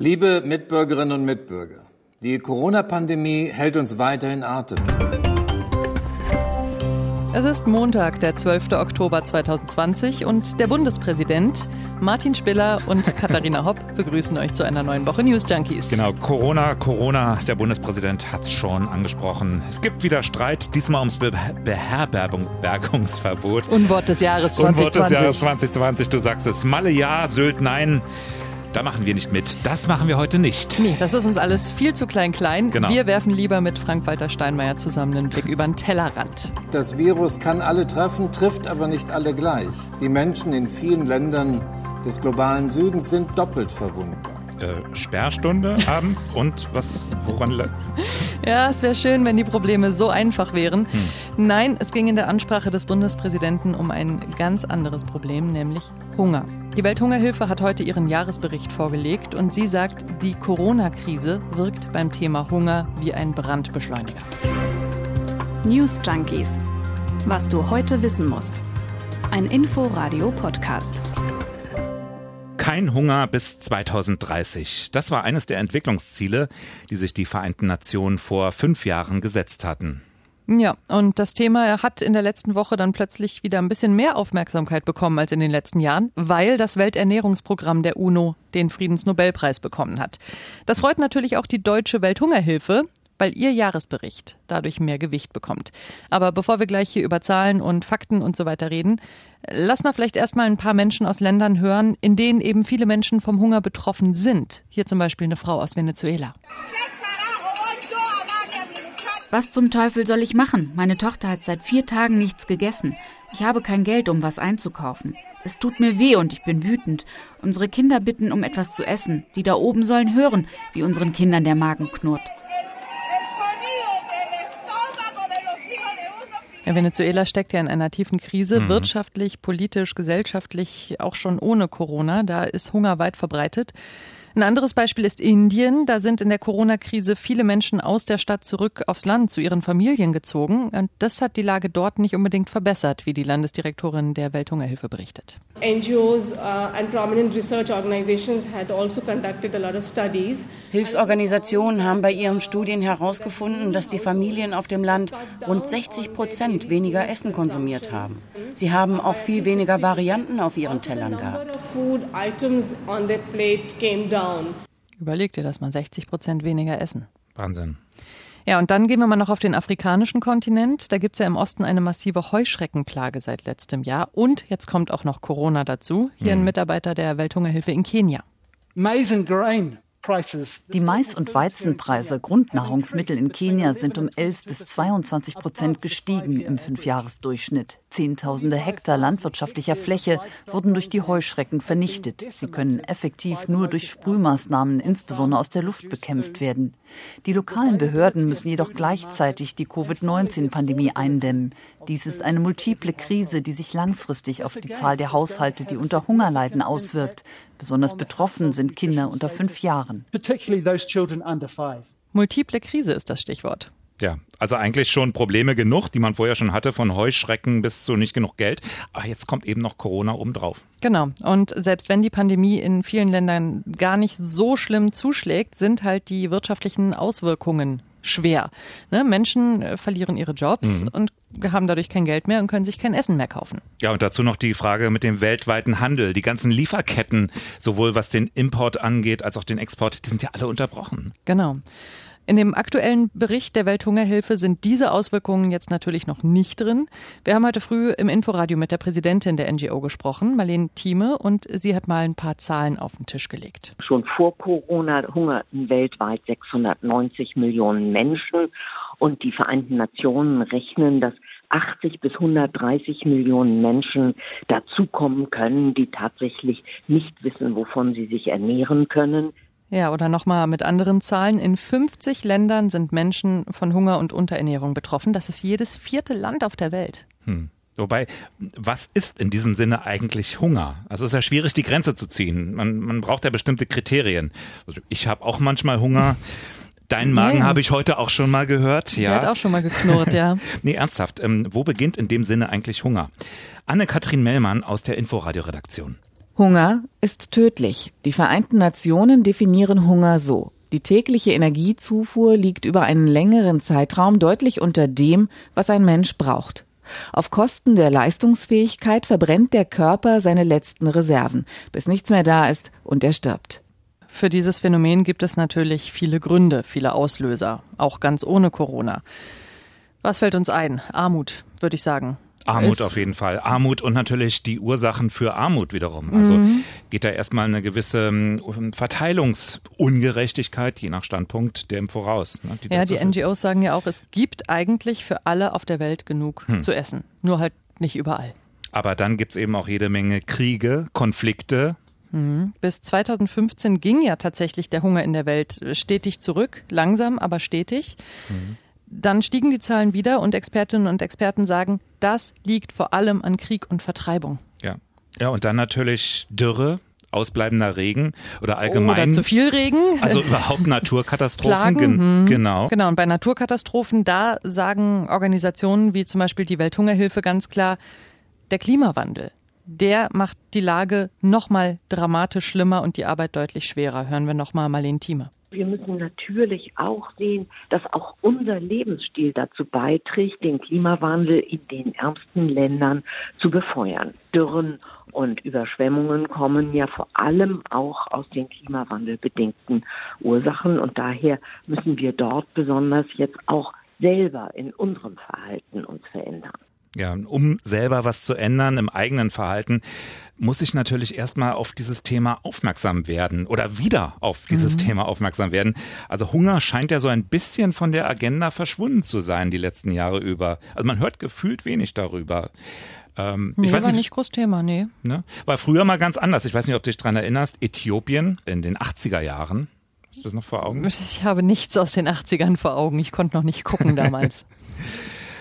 Liebe Mitbürgerinnen und Mitbürger, die Corona-Pandemie hält uns weiter in Atem. Es ist Montag, der 12. Oktober 2020 und der Bundespräsident Martin Spiller und Katharina Hopp begrüßen euch zu einer neuen Woche News Junkies. Genau, Corona, Corona, der Bundespräsident hat es schon angesprochen. Es gibt wieder Streit, diesmal ums Be Beherbergungsverbot. Unwort des Jahres 2020. Unwort des Jahres 2020, du sagst es. Malle ja, Sylt nein. Da machen wir nicht mit. Das machen wir heute nicht. Nee, das ist uns alles viel zu klein-klein. Genau. Wir werfen lieber mit Frank-Walter Steinmeier zusammen den Blick über den Tellerrand. Das Virus kann alle treffen, trifft aber nicht alle gleich. Die Menschen in vielen Ländern des globalen Südens sind doppelt verwundbar. Äh, Sperrstunde abends und was, woran? Ja, es wäre schön, wenn die Probleme so einfach wären. Hm. Nein, es ging in der Ansprache des Bundespräsidenten um ein ganz anderes Problem, nämlich Hunger. Die Welthungerhilfe hat heute ihren Jahresbericht vorgelegt und sie sagt, die Corona-Krise wirkt beim Thema Hunger wie ein Brandbeschleuniger. News Junkies. Was du heute wissen musst. Ein Info-Radio-Podcast. Kein Hunger bis 2030. Das war eines der Entwicklungsziele, die sich die Vereinten Nationen vor fünf Jahren gesetzt hatten. Ja, und das Thema hat in der letzten Woche dann plötzlich wieder ein bisschen mehr Aufmerksamkeit bekommen als in den letzten Jahren, weil das Welternährungsprogramm der UNO den Friedensnobelpreis bekommen hat. Das freut natürlich auch die Deutsche Welthungerhilfe, weil ihr Jahresbericht dadurch mehr Gewicht bekommt. Aber bevor wir gleich hier über Zahlen und Fakten und so weiter reden, lass mal vielleicht erstmal ein paar Menschen aus Ländern hören, in denen eben viele Menschen vom Hunger betroffen sind. Hier zum Beispiel eine Frau aus Venezuela. Was zum Teufel soll ich machen? Meine Tochter hat seit vier Tagen nichts gegessen. Ich habe kein Geld, um was einzukaufen. Es tut mir weh und ich bin wütend. Unsere Kinder bitten um etwas zu essen. Die da oben sollen hören, wie unseren Kindern der Magen knurrt. Ja, Venezuela steckt ja in einer tiefen Krise, mhm. wirtschaftlich, politisch, gesellschaftlich, auch schon ohne Corona. Da ist Hunger weit verbreitet. Ein anderes Beispiel ist Indien. Da sind in der Corona-Krise viele Menschen aus der Stadt zurück aufs Land zu ihren Familien gezogen. Und das hat die Lage dort nicht unbedingt verbessert, wie die Landesdirektorin der Welthungerhilfe berichtet. NGOs uh, and prominent research organizations had also conducted a lot of studies. Hilfsorganisationen haben bei ihren Studien herausgefunden, dass die Familien auf dem Land rund 60 Prozent weniger Essen konsumiert haben. Sie haben auch viel weniger Varianten auf ihren Tellern gehabt. Überleg dir das mal, 60 Prozent weniger Essen. Wahnsinn. Ja, und dann gehen wir mal noch auf den afrikanischen Kontinent. Da gibt es ja im Osten eine massive Heuschreckenplage seit letztem Jahr. Und jetzt kommt auch noch Corona dazu. Hier ein Mitarbeiter der Welthungerhilfe in Kenia. Maize and grain die Mais- und Weizenpreise, Grundnahrungsmittel in Kenia, sind um 11 bis 22 Prozent gestiegen im Fünfjahresdurchschnitt. Zehntausende Hektar landwirtschaftlicher Fläche wurden durch die Heuschrecken vernichtet. Sie können effektiv nur durch Sprühmaßnahmen, insbesondere aus der Luft, bekämpft werden. Die lokalen Behörden müssen jedoch gleichzeitig die Covid-19-Pandemie eindämmen. Dies ist eine multiple Krise, die sich langfristig auf die Zahl der Haushalte, die unter Hunger leiden, auswirkt. Besonders betroffen sind Kinder unter fünf Jahren. Multiple Krise ist das Stichwort. Ja, also eigentlich schon Probleme genug, die man vorher schon hatte, von Heuschrecken bis zu nicht genug Geld. Aber jetzt kommt eben noch Corona obendrauf. Genau. Und selbst wenn die Pandemie in vielen Ländern gar nicht so schlimm zuschlägt, sind halt die wirtschaftlichen Auswirkungen schwer. Ne? Menschen äh, verlieren ihre Jobs mhm. und haben dadurch kein Geld mehr und können sich kein Essen mehr kaufen. Ja, und dazu noch die Frage mit dem weltweiten Handel. Die ganzen Lieferketten, sowohl was den Import angeht als auch den Export, die sind ja alle unterbrochen. Genau. In dem aktuellen Bericht der Welthungerhilfe sind diese Auswirkungen jetzt natürlich noch nicht drin. Wir haben heute früh im Inforadio mit der Präsidentin der NGO gesprochen, Marlene Thieme, und sie hat mal ein paar Zahlen auf den Tisch gelegt. Schon vor Corona hungerten weltweit 690 Millionen Menschen und die Vereinten Nationen rechnen, dass 80 bis 130 Millionen Menschen dazukommen können, die tatsächlich nicht wissen, wovon sie sich ernähren können. Ja, oder nochmal mit anderen Zahlen. In 50 Ländern sind Menschen von Hunger und Unterernährung betroffen. Das ist jedes vierte Land auf der Welt. Hm. Wobei, was ist in diesem Sinne eigentlich Hunger? Also es ist ja schwierig, die Grenze zu ziehen. Man, man braucht ja bestimmte Kriterien. Also ich habe auch manchmal Hunger. Deinen Magen nee. habe ich heute auch schon mal gehört. Ja. Der hat auch schon mal geknurrt, ja. nee, ernsthaft. Ähm, wo beginnt in dem Sinne eigentlich Hunger? Anne-Kathrin Mellmann aus der Inforadio-Redaktion. Hunger ist tödlich. Die Vereinten Nationen definieren Hunger so. Die tägliche Energiezufuhr liegt über einen längeren Zeitraum deutlich unter dem, was ein Mensch braucht. Auf Kosten der Leistungsfähigkeit verbrennt der Körper seine letzten Reserven, bis nichts mehr da ist und er stirbt. Für dieses Phänomen gibt es natürlich viele Gründe, viele Auslöser, auch ganz ohne Corona. Was fällt uns ein? Armut, würde ich sagen. Armut auf jeden Fall. Armut und natürlich die Ursachen für Armut wiederum. Also mhm. geht da erstmal eine gewisse ähm, Verteilungsungerechtigkeit, je nach Standpunkt, dem voraus. Ne, die ja, die NGOs sagen ja auch, es gibt eigentlich für alle auf der Welt genug hm. zu essen. Nur halt nicht überall. Aber dann gibt es eben auch jede Menge Kriege, Konflikte, mhm. bis 2015 ging ja tatsächlich der Hunger in der Welt stetig zurück, langsam, aber stetig. Mhm. Dann stiegen die Zahlen wieder und Expertinnen und Experten sagen, das liegt vor allem an Krieg und Vertreibung. Ja. Ja, und dann natürlich Dürre, ausbleibender Regen oder allgemein. Oder zu viel Regen. Also überhaupt Naturkatastrophen. Plagen, gen mhm. genau. Genau. Und bei Naturkatastrophen, da sagen Organisationen wie zum Beispiel die Welthungerhilfe ganz klar, der Klimawandel, der macht die Lage nochmal dramatisch schlimmer und die Arbeit deutlich schwerer. Hören wir nochmal Marlene Thieme. Wir müssen natürlich auch sehen, dass auch unser Lebensstil dazu beiträgt, den Klimawandel in den ärmsten Ländern zu befeuern. Dürren und Überschwemmungen kommen ja vor allem auch aus den klimawandelbedingten Ursachen und daher müssen wir dort besonders jetzt auch selber in unserem Verhalten uns verändern. Ja, um selber was zu ändern im eigenen Verhalten, muss ich natürlich erstmal auf dieses Thema aufmerksam werden oder wieder auf dieses mhm. Thema aufmerksam werden. Also Hunger scheint ja so ein bisschen von der Agenda verschwunden zu sein die letzten Jahre über. Also man hört gefühlt wenig darüber. Ähm, nee, ich weiß war nicht, nicht groß Thema, nee. Ne? War früher mal ganz anders. Ich weiß nicht, ob du dich dran erinnerst. Äthiopien in den 80er Jahren. Ist das noch vor Augen? Ich habe nichts aus den 80ern vor Augen. Ich konnte noch nicht gucken damals.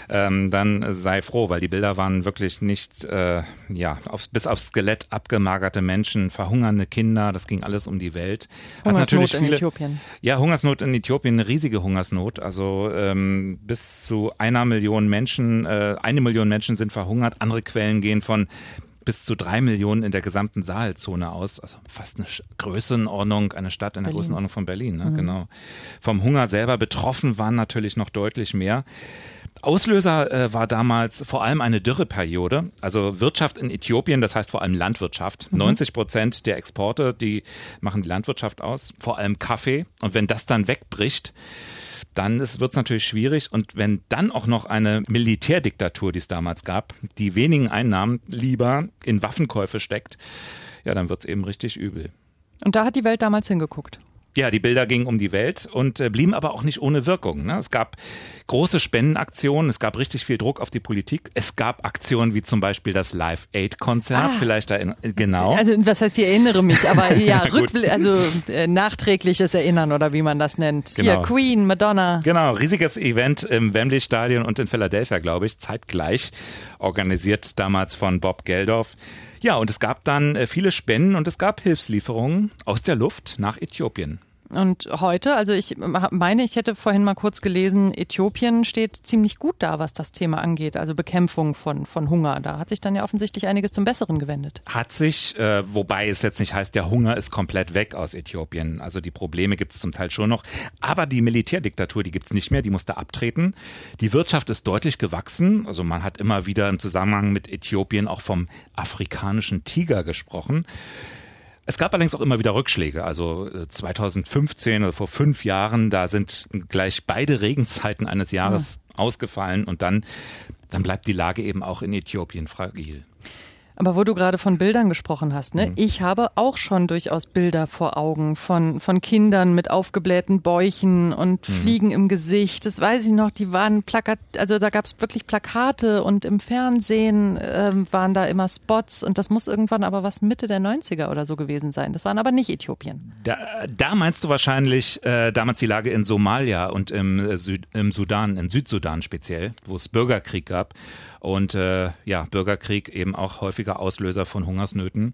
Ähm, dann sei froh, weil die Bilder waren wirklich nicht, äh, ja, aufs, bis aufs Skelett abgemagerte Menschen, verhungernde Kinder, das ging alles um die Welt. Hungersnot viele, in Äthiopien. Ja, Hungersnot in Äthiopien, eine riesige Hungersnot. Also ähm, bis zu einer Million Menschen, äh, eine Million Menschen sind verhungert. Andere Quellen gehen von bis zu drei Millionen in der gesamten Sahelzone aus. Also fast eine Größenordnung, eine Stadt in der Berlin. Größenordnung von Berlin. Ne? Mhm. Genau. Vom Hunger selber betroffen waren natürlich noch deutlich mehr. Auslöser äh, war damals vor allem eine Dürreperiode. Also Wirtschaft in Äthiopien, das heißt vor allem Landwirtschaft. Mhm. 90 Prozent der Exporte, die machen die Landwirtschaft aus, vor allem Kaffee. Und wenn das dann wegbricht, dann wird es natürlich schwierig. Und wenn dann auch noch eine Militärdiktatur, die es damals gab, die wenigen Einnahmen lieber in Waffenkäufe steckt, ja, dann wird es eben richtig übel. Und da hat die Welt damals hingeguckt. Ja, die Bilder gingen um die Welt und äh, blieben aber auch nicht ohne Wirkung. Ne? Es gab große Spendenaktionen, es gab richtig viel Druck auf die Politik. Es gab Aktionen wie zum Beispiel das Live Aid Konzert, ah. vielleicht da genau. Also was heißt, ich erinnere mich, aber ja, also äh, nachträgliches Erinnern oder wie man das nennt. Genau. Hier Queen, Madonna. Genau, riesiges Event im Wembley Stadion und in Philadelphia, glaube ich, zeitgleich organisiert damals von Bob Geldof. Ja, und es gab dann äh, viele Spenden und es gab Hilfslieferungen aus der Luft nach Äthiopien. Und heute, also ich meine, ich hätte vorhin mal kurz gelesen, Äthiopien steht ziemlich gut da, was das Thema angeht, also Bekämpfung von, von Hunger. Da hat sich dann ja offensichtlich einiges zum Besseren gewendet. Hat sich, äh, wobei es jetzt nicht heißt, der Hunger ist komplett weg aus Äthiopien. Also die Probleme gibt es zum Teil schon noch. Aber die Militärdiktatur, die gibt es nicht mehr, die musste abtreten. Die Wirtschaft ist deutlich gewachsen. Also man hat immer wieder im Zusammenhang mit Äthiopien auch vom afrikanischen Tiger gesprochen. Es gab allerdings auch immer wieder Rückschläge. Also 2015 äh, oder vor fünf Jahren, da sind gleich beide Regenzeiten eines Jahres ja. ausgefallen und dann, dann bleibt die Lage eben auch in Äthiopien fragil. Aber wo du gerade von Bildern gesprochen hast, ne? Mhm. Ich habe auch schon durchaus Bilder vor Augen von, von Kindern mit aufgeblähten Bäuchen und mhm. Fliegen im Gesicht. Das weiß ich noch, die waren Plakat, also da gab es wirklich Plakate und im Fernsehen ähm, waren da immer Spots und das muss irgendwann aber was Mitte der 90er oder so gewesen sein. Das waren aber nicht Äthiopien. Da, da meinst du wahrscheinlich äh, damals die Lage in Somalia und im, äh, Süd, im Sudan, in Südsudan speziell, wo es Bürgerkrieg gab. Und äh, ja, Bürgerkrieg eben auch häufiger Auslöser von Hungersnöten.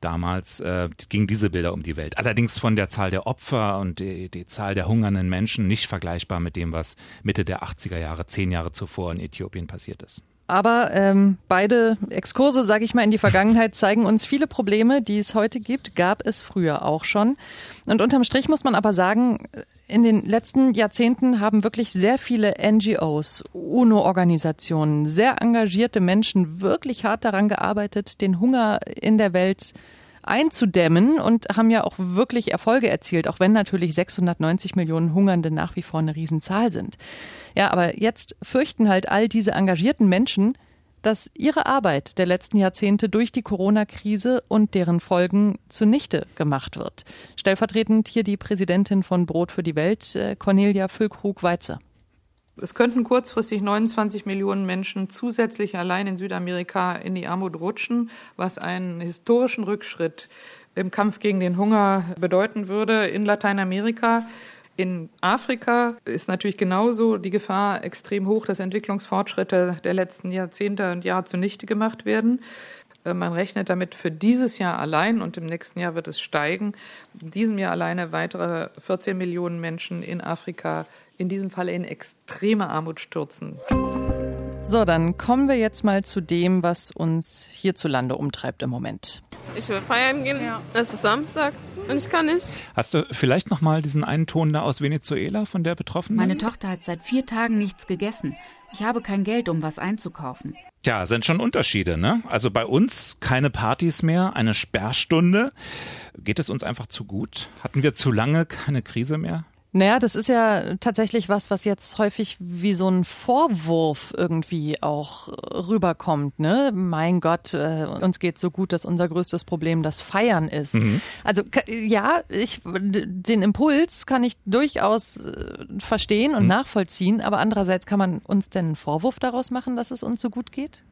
Damals äh, gingen diese Bilder um die Welt. Allerdings von der Zahl der Opfer und die, die Zahl der hungernden Menschen nicht vergleichbar mit dem, was Mitte der 80er Jahre, zehn Jahre zuvor in Äthiopien passiert ist. Aber ähm, beide Exkurse, sage ich mal, in die Vergangenheit zeigen uns viele Probleme, die es heute gibt, gab es früher auch schon. Und unterm Strich muss man aber sagen, in den letzten Jahrzehnten haben wirklich sehr viele NGOs, UNO-Organisationen, sehr engagierte Menschen wirklich hart daran gearbeitet, den Hunger in der Welt einzudämmen und haben ja auch wirklich Erfolge erzielt, auch wenn natürlich 690 Millionen Hungernde nach wie vor eine Riesenzahl sind. Ja, aber jetzt fürchten halt all diese engagierten Menschen, dass ihre Arbeit der letzten Jahrzehnte durch die Corona-Krise und deren Folgen zunichte gemacht wird. Stellvertretend hier die Präsidentin von Brot für die Welt, äh, Cornelia Füllkrug-Weize. Es könnten kurzfristig 29 Millionen Menschen zusätzlich allein in Südamerika in die Armut rutschen, was einen historischen Rückschritt im Kampf gegen den Hunger bedeuten würde in Lateinamerika. In Afrika ist natürlich genauso die Gefahr extrem hoch, dass Entwicklungsfortschritte der letzten Jahrzehnte und Jahre zunichte gemacht werden. Äh, man rechnet damit für dieses Jahr allein und im nächsten Jahr wird es steigen. In diesem Jahr alleine weitere 14 Millionen Menschen in Afrika in diesem Fall in extreme Armut stürzen. So, dann kommen wir jetzt mal zu dem, was uns hierzulande umtreibt im Moment. Ich will feiern gehen. Ja. Es ist Samstag und ich kann nicht. Hast du vielleicht noch mal diesen einen Ton da aus Venezuela von der Betroffenen? Meine Tochter hat seit vier Tagen nichts gegessen. Ich habe kein Geld, um was einzukaufen. Ja, sind schon Unterschiede, ne? Also bei uns keine Partys mehr, eine Sperrstunde. Geht es uns einfach zu gut? Hatten wir zu lange keine Krise mehr? Naja, das ist ja tatsächlich was, was jetzt häufig wie so ein Vorwurf irgendwie auch rüberkommt. Ne? Mein Gott, äh, uns geht so gut, dass unser größtes Problem das Feiern ist. Mhm. Also ja, ich, den Impuls kann ich durchaus äh, verstehen und mhm. nachvollziehen, aber andererseits kann man uns denn einen Vorwurf daraus machen, dass es uns so gut geht?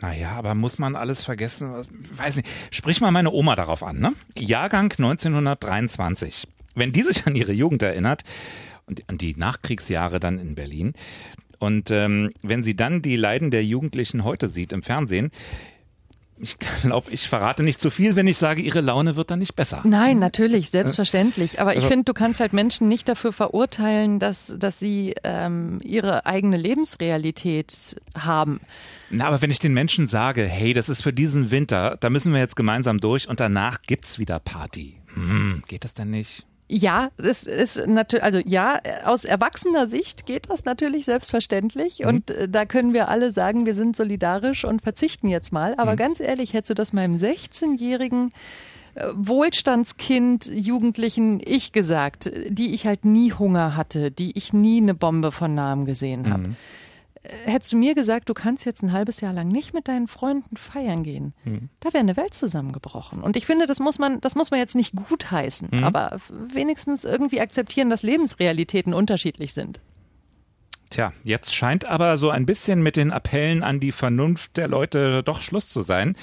Naja, aber muss man alles vergessen? Weiß nicht. Sprich mal meine Oma darauf an, ne? Jahrgang 1923 wenn die sich an ihre Jugend erinnert und an die Nachkriegsjahre dann in Berlin und ähm, wenn sie dann die Leiden der Jugendlichen heute sieht im Fernsehen, ich glaube, ich verrate nicht zu viel, wenn ich sage, ihre Laune wird dann nicht besser. Nein, natürlich, selbstverständlich. Aber ich finde, du kannst halt Menschen nicht dafür verurteilen, dass, dass sie ähm, ihre eigene Lebensrealität haben. Na, aber wenn ich den Menschen sage, hey, das ist für diesen Winter, da müssen wir jetzt gemeinsam durch und danach gibt's wieder Party. Hm, geht das denn nicht? Ja, es ist natürlich, also ja, aus erwachsener Sicht geht das natürlich selbstverständlich mhm. und äh, da können wir alle sagen, wir sind solidarisch und verzichten jetzt mal. Aber mhm. ganz ehrlich, hättest du das meinem 16-jährigen äh, Wohlstandskind, Jugendlichen ich gesagt, die ich halt nie Hunger hatte, die ich nie eine Bombe von Namen gesehen habe. Mhm hättest du mir gesagt, du kannst jetzt ein halbes Jahr lang nicht mit deinen Freunden feiern gehen, mhm. da wäre eine Welt zusammengebrochen. Und ich finde, das muss man, das muss man jetzt nicht gutheißen, mhm. aber wenigstens irgendwie akzeptieren, dass Lebensrealitäten unterschiedlich sind. Tja, jetzt scheint aber so ein bisschen mit den Appellen an die Vernunft der Leute doch Schluss zu sein.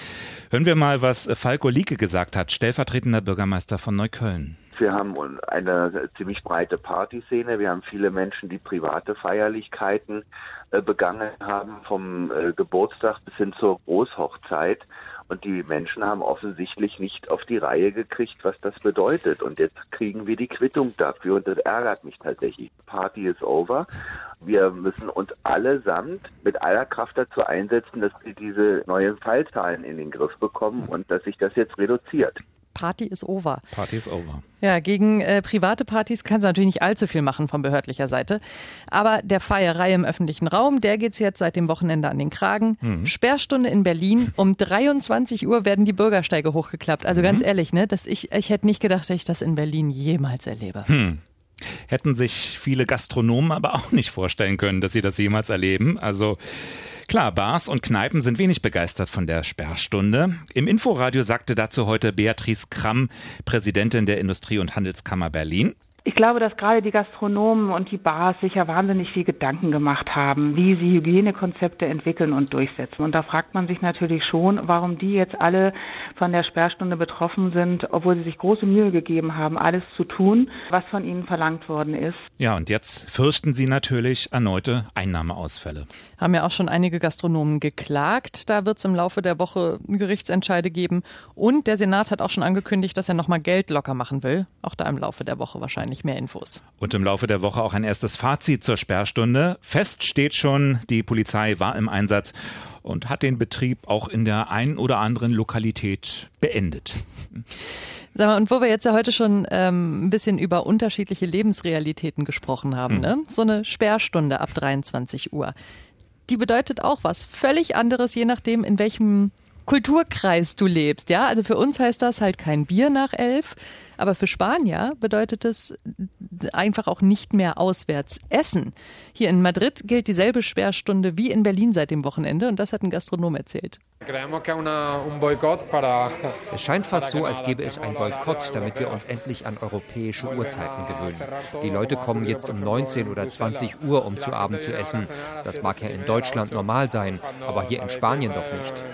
Hören wir mal, was Falko Lieke gesagt hat, stellvertretender Bürgermeister von Neukölln. Wir haben eine ziemlich breite Partyszene. Wir haben viele Menschen, die private Feierlichkeiten begangen haben, vom äh, Geburtstag bis hin zur Großhochzeit. Und die Menschen haben offensichtlich nicht auf die Reihe gekriegt, was das bedeutet. Und jetzt kriegen wir die Quittung dafür. Und das ärgert mich tatsächlich. Party is over. Wir müssen uns allesamt mit aller Kraft dazu einsetzen, dass wir diese neuen Fallzahlen in den Griff bekommen und dass sich das jetzt reduziert. Party is over. Party is over. Ja, gegen äh, private Partys kann es natürlich nicht allzu viel machen von behördlicher Seite. Aber der Feierei im öffentlichen Raum, der geht's jetzt seit dem Wochenende an den Kragen. Mhm. Sperrstunde in Berlin. Um 23 Uhr werden die Bürgersteige hochgeklappt. Also mhm. ganz ehrlich, ne, dass ich, ich hätte nicht gedacht, dass ich das in Berlin jemals erlebe. Hm. Hätten sich viele Gastronomen aber auch nicht vorstellen können, dass sie das jemals erleben. Also Klar, Bars und Kneipen sind wenig begeistert von der Sperrstunde. Im Inforadio sagte dazu heute Beatrice Kramm, Präsidentin der Industrie- und Handelskammer Berlin. Ich glaube, dass gerade die Gastronomen und die Bars sich ja wahnsinnig viel Gedanken gemacht haben, wie sie Hygienekonzepte entwickeln und durchsetzen. Und da fragt man sich natürlich schon, warum die jetzt alle von der Sperrstunde betroffen sind, obwohl sie sich große Mühe gegeben haben, alles zu tun, was von ihnen verlangt worden ist. Ja, und jetzt fürchten sie natürlich erneute Einnahmeausfälle. Haben ja auch schon einige Gastronomen geklagt. Da wird es im Laufe der Woche Gerichtsentscheide geben. Und der Senat hat auch schon angekündigt, dass er nochmal Geld locker machen will. Auch da im Laufe der Woche wahrscheinlich nicht mehr Infos. Und im Laufe der Woche auch ein erstes Fazit zur Sperrstunde. Fest steht schon, die Polizei war im Einsatz und hat den Betrieb auch in der einen oder anderen Lokalität beendet. Sag mal, und wo wir jetzt ja heute schon ähm, ein bisschen über unterschiedliche Lebensrealitäten gesprochen haben, hm. ne? so eine Sperrstunde ab 23 Uhr, die bedeutet auch was völlig anderes, je nachdem, in welchem Kulturkreis du lebst. Ja, also für uns heißt das halt kein Bier nach elf, aber für Spanier bedeutet es einfach auch nicht mehr auswärts essen. Hier in Madrid gilt dieselbe Sperrstunde wie in Berlin seit dem Wochenende und das hat ein Gastronom erzählt. Es scheint fast so, als gäbe es einen Boykott, damit wir uns endlich an europäische Uhrzeiten gewöhnen. Die Leute kommen jetzt um 19 oder 20 Uhr, um zu Abend zu essen. Das mag ja in Deutschland normal sein, aber hier in Spanien doch nicht.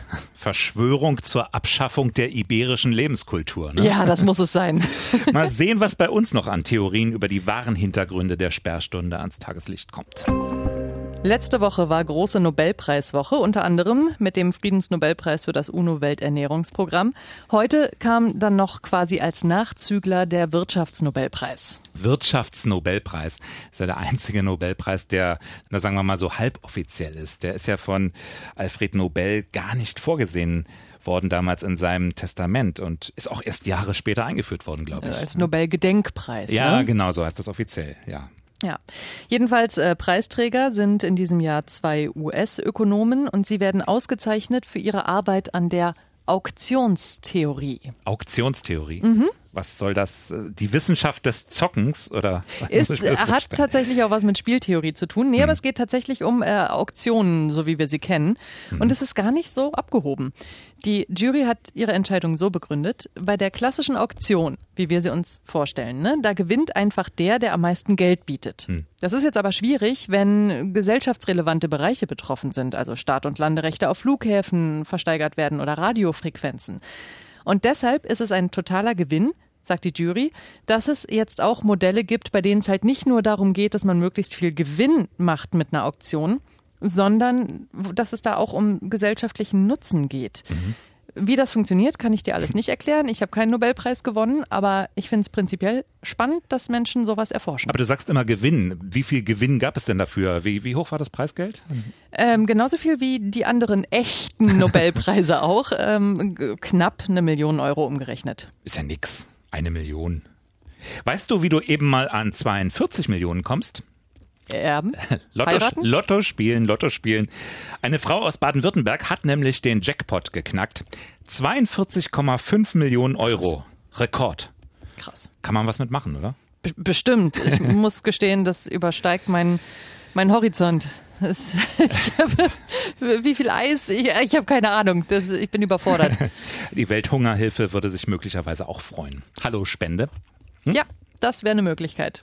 Verschwörung zur Abschaffung der iberischen Lebenskultur. Ne? Ja, das muss es sein. Mal sehen, was bei uns noch an Theorien über die wahren Hintergründe der Sperrstunde ans Tageslicht kommt. Letzte Woche war große Nobelpreiswoche, unter anderem mit dem Friedensnobelpreis für das UNO-Welternährungsprogramm. Heute kam dann noch quasi als Nachzügler der Wirtschaftsnobelpreis. Wirtschaftsnobelpreis ist ja der einzige Nobelpreis, der, na sagen wir mal so halboffiziell ist. Der ist ja von Alfred Nobel gar nicht vorgesehen worden damals in seinem Testament und ist auch erst Jahre später eingeführt worden, glaube ich. Als Nobel-Gedenkpreis. Ja, ne? genau, so heißt das offiziell, ja. Ja, jedenfalls äh, Preisträger sind in diesem Jahr zwei US-Ökonomen und sie werden ausgezeichnet für ihre Arbeit an der Auktionstheorie. Auktionstheorie? Mhm. Was soll das? Äh, die Wissenschaft des Zockens oder? Ist, hat tatsächlich auch was mit Spieltheorie zu tun. Nee, hm. aber es geht tatsächlich um äh, Auktionen, so wie wir sie kennen. Hm. Und es ist gar nicht so abgehoben. Die Jury hat ihre Entscheidung so begründet, bei der klassischen Auktion, wie wir sie uns vorstellen, ne, da gewinnt einfach der, der am meisten Geld bietet. Hm. Das ist jetzt aber schwierig, wenn gesellschaftsrelevante Bereiche betroffen sind, also Start- und Landerechte auf Flughäfen versteigert werden oder Radiofrequenzen. Und deshalb ist es ein totaler Gewinn, sagt die Jury, dass es jetzt auch Modelle gibt, bei denen es halt nicht nur darum geht, dass man möglichst viel Gewinn macht mit einer Auktion, sondern dass es da auch um gesellschaftlichen Nutzen geht. Mhm. Wie das funktioniert, kann ich dir alles nicht erklären. Ich habe keinen Nobelpreis gewonnen, aber ich finde es prinzipiell spannend, dass Menschen sowas erforschen. Aber du sagst immer Gewinn. Wie viel Gewinn gab es denn dafür? Wie, wie hoch war das Preisgeld? Ähm, genauso viel wie die anderen echten Nobelpreise auch. Ähm, knapp eine Million Euro umgerechnet. Ist ja nix. Eine Million. Weißt du, wie du eben mal an 42 Millionen kommst? Erben? Lotto, Lotto spielen, Lotto spielen. Eine Frau aus Baden-Württemberg hat nämlich den Jackpot geknackt. 42,5 Millionen Euro. Krass. Rekord. Krass. Kann man was mitmachen, oder? Be bestimmt. Ich muss gestehen, das übersteigt meinen mein Horizont. Das, hab, wie viel Eis? Ich, ich habe keine Ahnung. Das, ich bin überfordert. Die Welthungerhilfe würde sich möglicherweise auch freuen. Hallo Spende. Hm? Ja, das wäre eine Möglichkeit.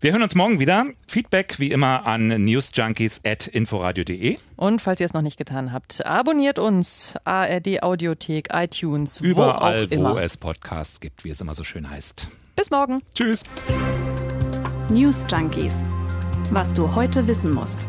Wir hören uns morgen wieder. Feedback wie immer an newsjunkies.inforadio.de. Und falls ihr es noch nicht getan habt, abonniert uns. ARD Audiothek, iTunes, Überall, wo, wo es Podcasts gibt, wie es immer so schön heißt. Bis morgen. Tschüss. News Junkies. Was du heute wissen musst.